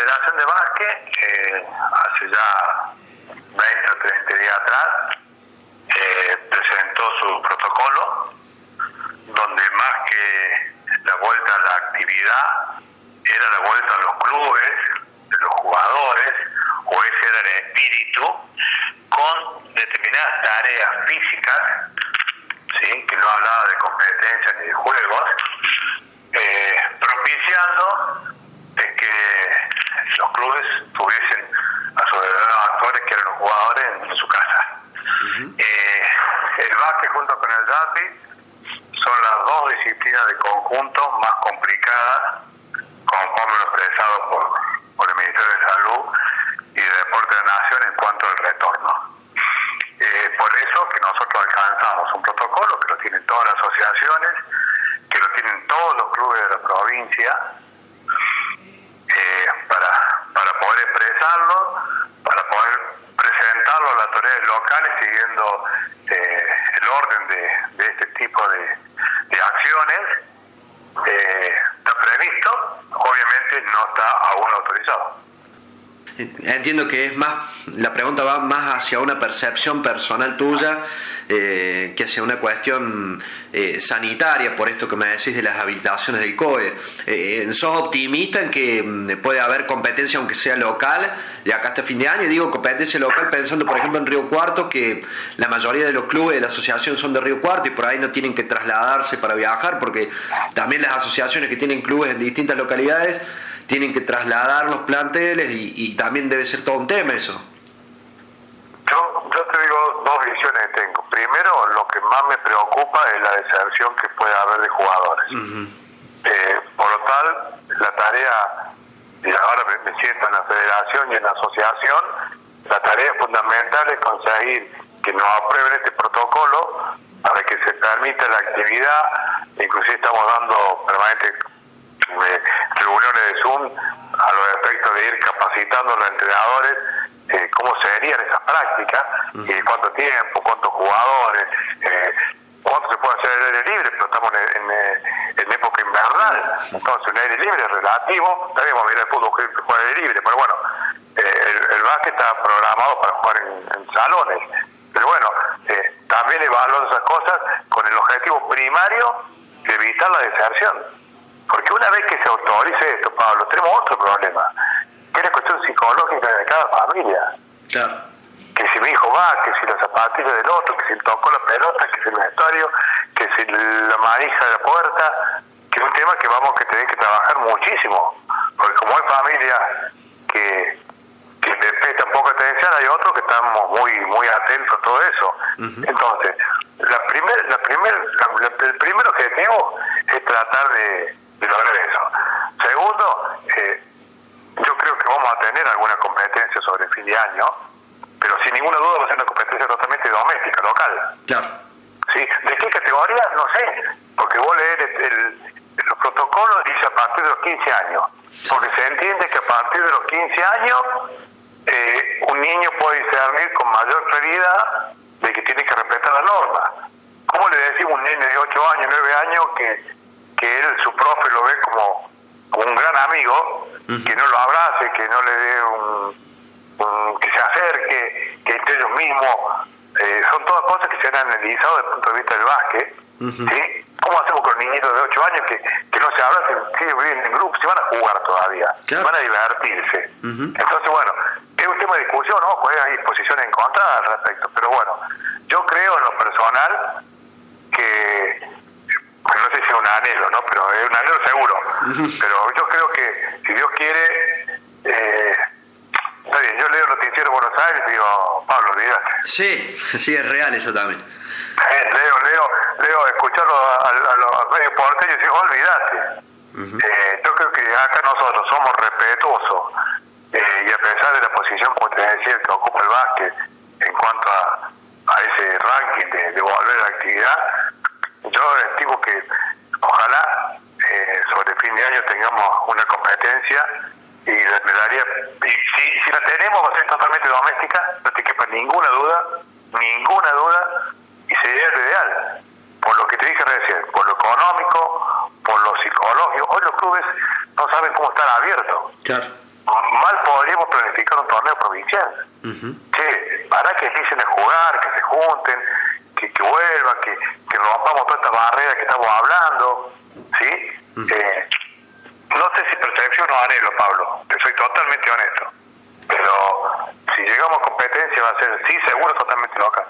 Federación de Básquet, eh, hace ya 20 o 30 días atrás, eh, presentó su protocolo, donde más que la vuelta a la actividad, era la vuelta a los clubes, de los jugadores, o ese era el espíritu, con determinadas tareas físicas, ¿sí? que no hablaba de competencias ni de juegos, eh, propiciando los clubes tuviesen a sus actores que eran los jugadores en, su casa. eh, el básquet junto con el rugby son las dos disciplinas de conjunto más complicadas, conforme lo expresado por, por el Ministerio de Salud y de Deporte de la Nación en cuanto al retorno. Eh, por eso que nosotros alcanzamos un protocolo que lo tienen todas las asociaciones, que lo tienen todos los clubes de la provincia, eh, para, para poder expresarlo, para poder presentarlo a las autoridades locales siguiendo eh, el orden de, de, este tipo de, acciones. Eh, está previsto, obviamente no está aún autorizado. Entiendo que es más, la pregunta va más hacia una percepción personal tuya eh, que hacia una cuestión eh, sanitaria, por esto que me decís de las habilitaciones del COE. Eh, ¿Sos optimista en que mm, puede haber competencia, aunque sea local, de acá hasta fin de año? Digo competencia local pensando, por ejemplo, en Río Cuarto, que la mayoría de los clubes de la asociación son de Río Cuarto y por ahí no tienen que trasladarse para viajar, porque también las asociaciones que tienen clubes en distintas localidades tienen que trasladar los planteles y, y, también debe ser todo un tema eso. Yo, yo te digo dos visiones que tengo. Primero, lo que más me preocupa es la deserción que puede haber de jugadores. Uh -huh. eh, por lo tal, la tarea, y ahora me, siento en la federación y en la asociación, la tarea fundamental es conseguir que nos aprueben este protocolo para que se permita la actividad, inclusive estamos dando permanente reuniones de Zoom a los efectos de ir capacitando a los entrenadores eh, cómo serían esas prácticas, -huh. eh, cuánto tiempo, cuántos jugadores, eh, cuánto se puede hacer el aire libre, pero estamos en, en, en época invernal, entonces un aire libre es relativo, también vamos a mirar el fútbol que juega aire libre, pero bueno, eh, el, el básquet está programado para jugar en, en salones, pero bueno, eh, también evaluando esas cosas con el objetivo primario de evitar la deserción. Porque una vez que se autorice esto, Pablo, tenemos otro problema, que es la cuestión psicológica de cada familia. Claro. Que si mi hijo va, que si la zapatilla del otro, que si tocó la pelota, que si el vestuario, que si la manija de la puerta, que es un tema que vamos a tener que trabajar muchísimo. Porque como hay familias que, que le prestan poca atención, hay otros que estamos muy muy atentos a todo eso. Uh -huh. Entonces, la primer, la primer, la, la, el primer objetivo es tratar de de lograr eso. Segundo, eh, yo creo que vamos a tener alguna competencia sobre el fin de año, pero sin ninguna duda va a ser una competencia totalmente doméstica, local. Claro. ¿Sí? ¿De qué categoría? No sé, porque vos leer el, el, los protocolos dice a partir de los 15 años, porque se entiende que a partir de los 15 años eh, un niño puede discernir con mayor claridad de que tiene que respetar la norma. ¿Cómo le decimos a un niño de 8 años, 9 años que que él, su profe, lo ve como, como un gran amigo, uh -huh. que no lo abrace, que no le dé un, un que se acerque, que entre ellos mismos, eh, son todas cosas que se han analizado desde el punto de vista del básquet, uh -huh. ¿sí? ¿Cómo hacemos con niñitos de 8 años que, que no se abracen, siguen viviendo en grupo, se van a jugar todavía, claro. van a divertirse? Uh -huh. Entonces, bueno, es un tema de discusión, ¿no? Pues hay posiciones encontradas al respecto, pero bueno, yo creo en lo personal que no sé si es un anhelo, ¿no? Pero es un anhelo seguro. Pero yo creo que si Dios quiere, eh, está bien, yo leo el noticiero Buenos Aires y digo, Pablo, olvídate. Sí, sí, es real eso también. Eh, leo, leo, leo, escucharlo a, a, a los medios porteños y digo, olvídate. Uh -huh. eh, yo creo que acá nosotros somos respetuosos eh, y a pesar de la posición, como te decía, que ocupa el básquet en cuanto a, a ese ranking de, de volver a la actividad, yo estimo que eh, sobre fin de año tengamos una competencia y me daría y si, si la tenemos va a ser totalmente doméstica no te quepa ninguna duda ninguna duda y sería el ideal por lo que te dije recién por lo económico por lo psicológico hoy los clubes no saben cómo estar abiertos claro. clasificar un torneo provincial. Que para que empiecen a jugar, que se junten, que, que vuelvan, que, que rompamos todas estas barreras que estamos hablando, Eh, no sé si percepción o anhelo, Pablo, te soy totalmente honesto, pero si llegamos a competencia va a ser, sí, seguro, totalmente local.